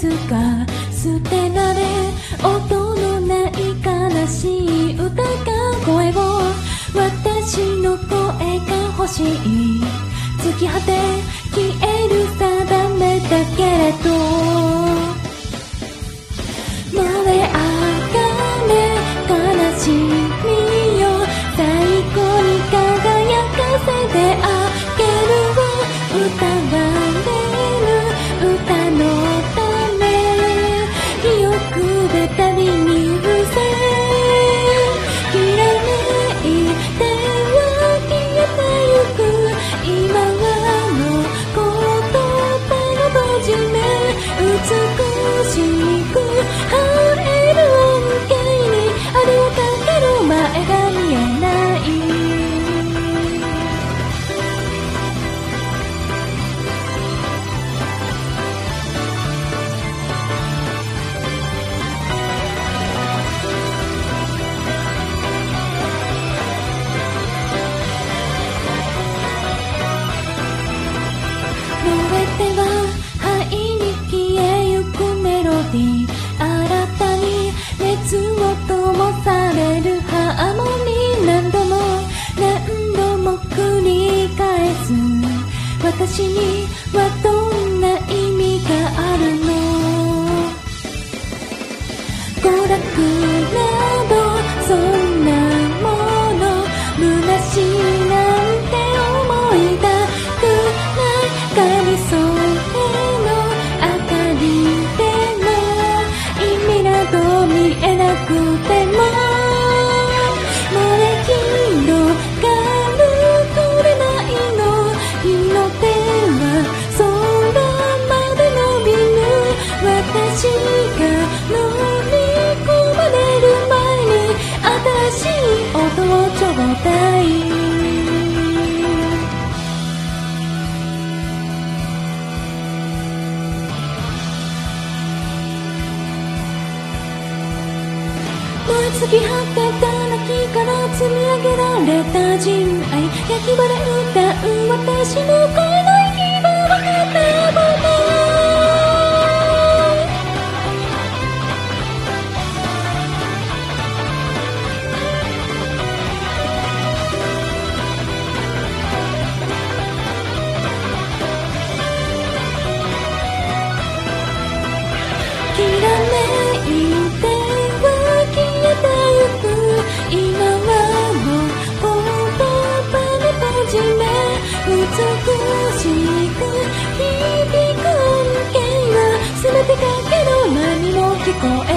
です捨てられ音のない悲しい歌が声を私の声が欲しい。突き果て消える定めだけれど。されるハーモニー何度も何度も繰り返す。私にはどんな意味があるの？娯楽突き果てた泣きから積み上げられた人愛。焼き場で歌う私の声こへ